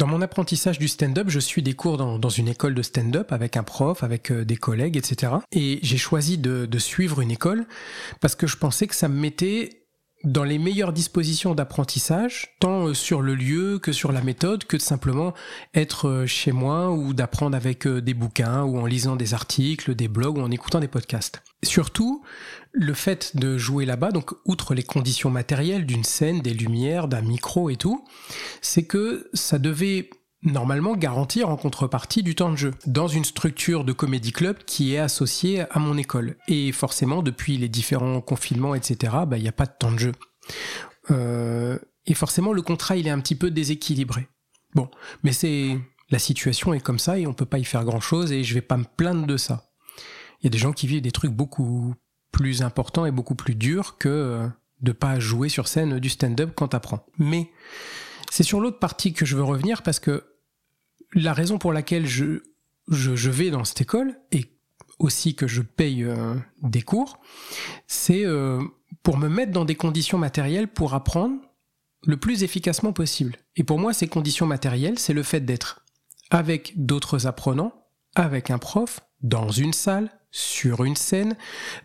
Dans mon apprentissage du stand-up, je suis des cours dans, une école de stand-up avec un prof, avec euh, des collègues, etc. Et j'ai choisi de, de suivre une école parce que je pensais que ça me mettait dans les meilleures dispositions d'apprentissage, tant euh, sur le lieu que sur la méthode, que de simplement être euh, chez moi ou d'apprendre avec euh, des bouquins ou en lisant des articles, des blogs ou en écoutant des podcasts. Surtout, le fait de jouer là-bas, donc outre les conditions matérielles d'une scène, des lumières, d'un micro et tout, c'est que ça devait normalement garantir en contrepartie du temps de jeu dans une structure de comédie club qui est associée à mon école. Et forcément, depuis les différents confinements, etc., bah, il n'y a pas de temps de jeu. Euh, et forcément, le contrat, il est un petit peu déséquilibré. Bon, mais c'est la situation est comme ça et on peut pas y faire grand chose et je vais pas me plaindre de ça. Il y a des gens qui vivent des trucs beaucoup plus importants et beaucoup plus durs que euh, de pas jouer sur scène du stand-up quand t'apprends. Mais c'est sur l'autre partie que je veux revenir parce que la raison pour laquelle je, je, vais dans cette école et aussi que je paye euh, des cours, c'est euh, pour me mettre dans des conditions matérielles pour apprendre le plus efficacement possible. Et pour moi, ces conditions matérielles, c'est le fait d'être avec d'autres apprenants, avec un prof, dans une salle, sur une scène,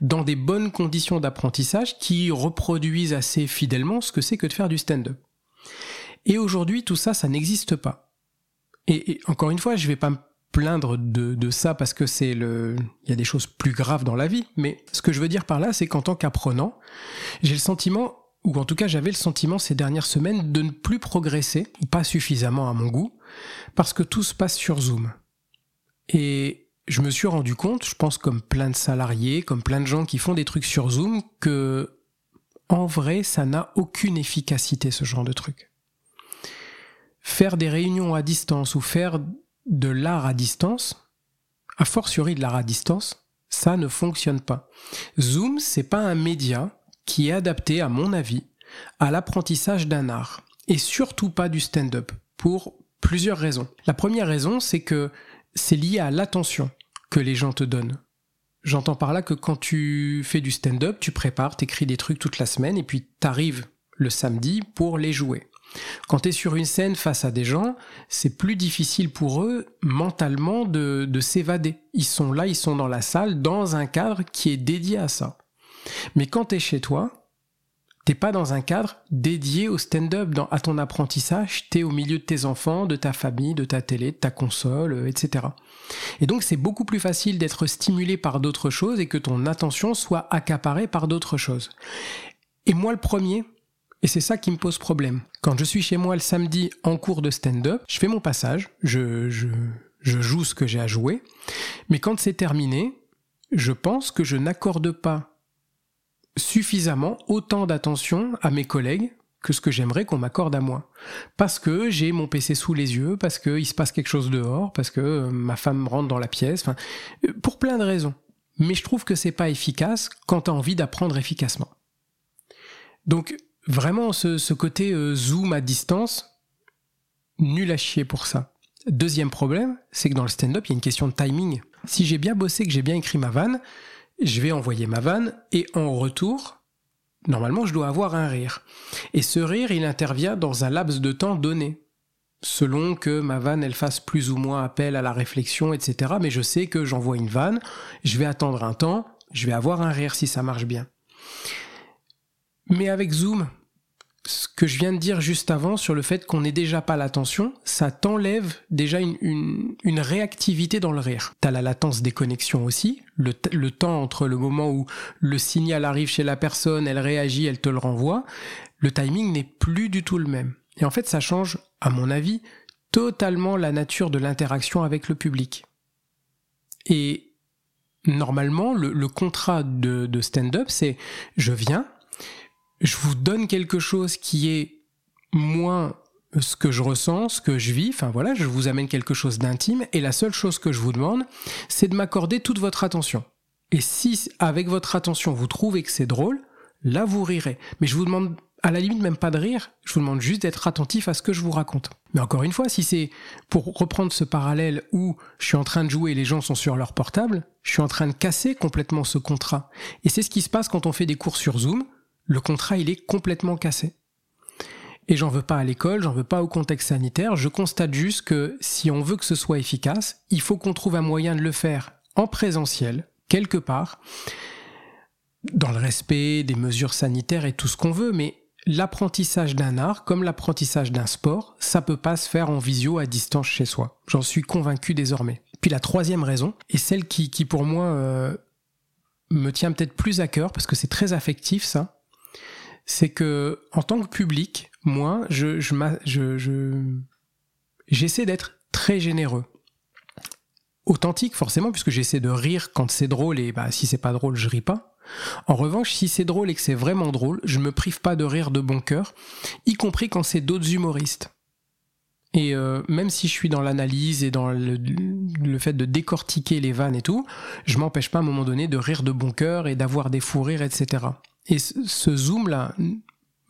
dans des bonnes conditions d'apprentissage qui reproduisent assez fidèlement ce que c'est que de faire du stand-up. Et aujourd'hui, tout ça, ça n'existe pas. Et, encore une fois, je vais pas me plaindre de, ça parce que c'est le, il y a des choses plus graves dans la vie. Mais ce que je veux dire par là, c'est qu'en tant qu'apprenant, j'ai le sentiment, ou en tout cas j'avais le sentiment ces dernières semaines de ne plus progresser, pas suffisamment à mon goût, parce que tout se passe sur Zoom. Et je me suis rendu compte, je pense comme plein de salariés, comme plein de gens qui font des trucs sur Zoom, que en vrai, ça n'a aucune efficacité ce genre de truc faire des réunions à distance ou faire de l'art à distance, a fortiori de l'art à distance, ça ne fonctionne pas. Zoom, c'est pas un média qui est adapté, à mon avis, à l'apprentissage d'un art. Et surtout pas du stand-up, pour plusieurs raisons. La première raison, c'est que c'est lié à l'attention que les gens te donnent. J'entends par là que quand tu fais du stand-up, tu prépares, t'écris des trucs toute la semaine et puis t'arrives le samedi pour les jouer. Quand tu es sur une scène face à des gens, c'est plus difficile pour eux mentalement de, s'évader. Ils sont là, ils sont dans la salle, dans un cadre qui est dédié à ça. Mais quand tu es chez toi, t'es pas dans un cadre dédié au stand-up, à ton apprentissage, tu es au milieu de tes enfants, de ta famille, de ta télé, de ta console, euh, etc. Et donc c'est beaucoup plus facile d'être stimulé par d'autres choses et que ton attention soit accaparée par d'autres choses. Et moi le premier, et c'est ça qui me pose problème. Quand je suis chez moi le samedi en cours de stand-up, je fais mon passage, je, joue ce que j'ai à jouer, mais quand c'est terminé, je pense que je n'accorde pas suffisamment autant d'attention à mes collègues que ce que j'aimerais qu'on m'accorde à moi. Parce que j'ai mon PC sous les yeux, parce qu'il se passe quelque chose dehors, parce que euh, ma femme rentre dans la pièce, euh, pour plein de raisons. Mais je trouve que c'est pas efficace quand tu as envie d'apprendre efficacement. Donc, vraiment ce, côté euh, zoom à distance, nul à chier pour ça. Deuxième problème, c'est que dans le stand-up, il y a une question de timing. Si j'ai bien bossé, que j'ai bien écrit ma vanne, je vais envoyer ma vanne et en retour, normalement, je dois avoir un rire. Et ce rire, il intervient dans un laps de temps donné. Selon que ma vanne, elle fasse plus ou moins appel à la réflexion, etc. Mais je sais que j'envoie une vanne, je vais attendre un temps, je vais avoir un rire si ça marche bien. Mais avec Zoom, ce que je viens de dire juste avant sur le fait qu'on n'ait déjà pas l'attention, ça t'enlève déjà une, réactivité dans le rire. T'as la latence des connexions aussi, le, temps entre le moment où le signal arrive chez la personne, elle réagit, elle te le renvoie, le timing n'est plus du tout le même. Et en fait, ça change, à mon avis, totalement la nature de l'interaction avec le public. Et normalement, le, contrat de stand-up, c'est je viens, je vous donne quelque chose qui est moins ce que je ressens, ce que je vis, enfin voilà, je vous amène quelque chose d'intime, et la seule chose que je vous demande, c'est de m'accorder toute votre attention. Et si avec votre attention vous trouvez que c'est drôle, là vous rirez. Mais je vous demande à la limite même pas de rire, je vous demande juste d'être attentif à ce que je vous raconte. Mais encore une fois, si c'est pour reprendre ce parallèle où je suis en train de jouer et les gens sont sur leur portable, je suis en train de casser complètement ce contrat. Et c'est ce qui se passe quand on fait des cours sur Zoom le contrat il est complètement cassé. Et j'en veux pas à l'école, j'en veux pas au contexte sanitaire. Je constate juste que si on veut que ce soit efficace, il faut qu'on trouve un moyen de le faire en présentiel, quelque part, dans le respect des mesures sanitaires et tout ce qu'on veut, mais l'apprentissage d'un art, comme l'apprentissage d'un sport, ça peut pas se faire en visio à distance chez soi. J'en suis convaincu désormais. Puis la troisième raison, et celle qui, pour moi euh, me tient peut-être plus à cœur, parce que c'est très affectif ça, c'est que en tant que public, moi, je, je, je, j'essaie d'être très généreux. Authentique forcément, puisque j'essaie de rire quand c'est drôle, et bah, si c'est pas drôle, je ris pas. En revanche, si c'est drôle et que c'est vraiment drôle, je me prive pas de rire de bon cœur, y compris quand c'est d'autres humoristes. Et euh, même si je suis dans l'analyse et dans le, fait de décortiquer les vannes et tout, je m'empêche pas à un moment donné de rire de bon cœur et d'avoir des fous rires, etc. Et ce zoom-là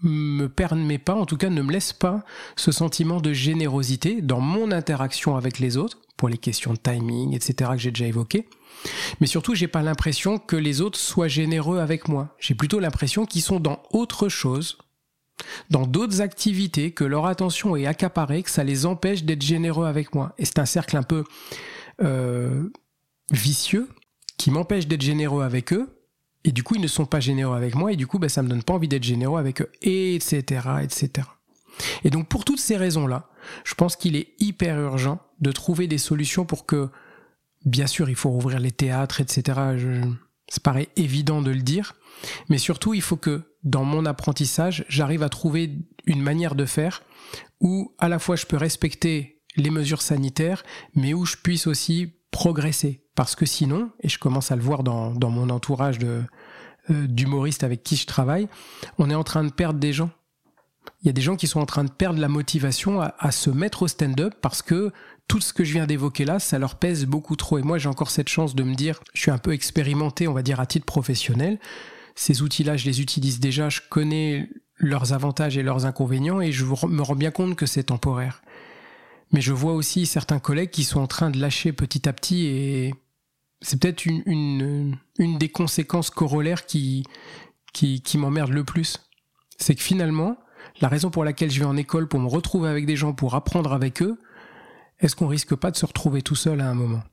me permet pas, en tout cas ne me laisse pas ce sentiment de générosité dans mon interaction avec les autres, pour les questions de timing, etc. que j'ai déjà évoquées. Mais surtout, j'ai pas l'impression que les autres soient généreux avec moi. J'ai plutôt l'impression qu'ils sont dans autre chose, dans d'autres activités, que leur attention est accaparée, que ça les empêche d'être généreux avec moi. Et c'est un cercle un peu euh, vicieux qui m'empêche d'être généreux avec eux. Et du coup, ils ne sont pas généreux avec moi, et du coup, ben, ça me donne pas envie d'être généreux avec eux, etc., etc. Et donc, pour toutes ces raisons-là, je pense qu'il est hyper urgent de trouver des solutions pour que Bien sûr, il faut rouvrir les théâtres, etc. Je, ça paraît évident de le dire. Mais surtout, il faut que dans mon apprentissage, j'arrive à trouver une manière de faire où à la fois je peux respecter les mesures sanitaires, mais où je puisse aussi progresser. Parce que sinon, et je commence à le voir dans, mon entourage euh, d'humoristes avec qui je travaille, on est en train de perdre des gens. Il y a des gens qui sont en train de perdre la motivation à se mettre au stand-up parce que tout ce que je viens d'évoquer là, ça leur pèse beaucoup trop. Et moi, j'ai encore cette chance de me dire, je suis un peu expérimenté, on va dire, à titre professionnel. Ces outils-là, je les utilise déjà, je connais leurs avantages et leurs inconvénients, et je me rends bien compte que c'est temporaire. Mais je vois aussi certains collègues qui sont en train de lâcher petit à petit, et c'est peut-être une, une, des conséquences corollaires qui, qui, qui m'emmerde le plus. C'est que finalement, la raison pour laquelle je vais en école pour me retrouver avec des gens, pour apprendre avec eux, est-ce qu'on risque pas de se retrouver tout seul à un moment?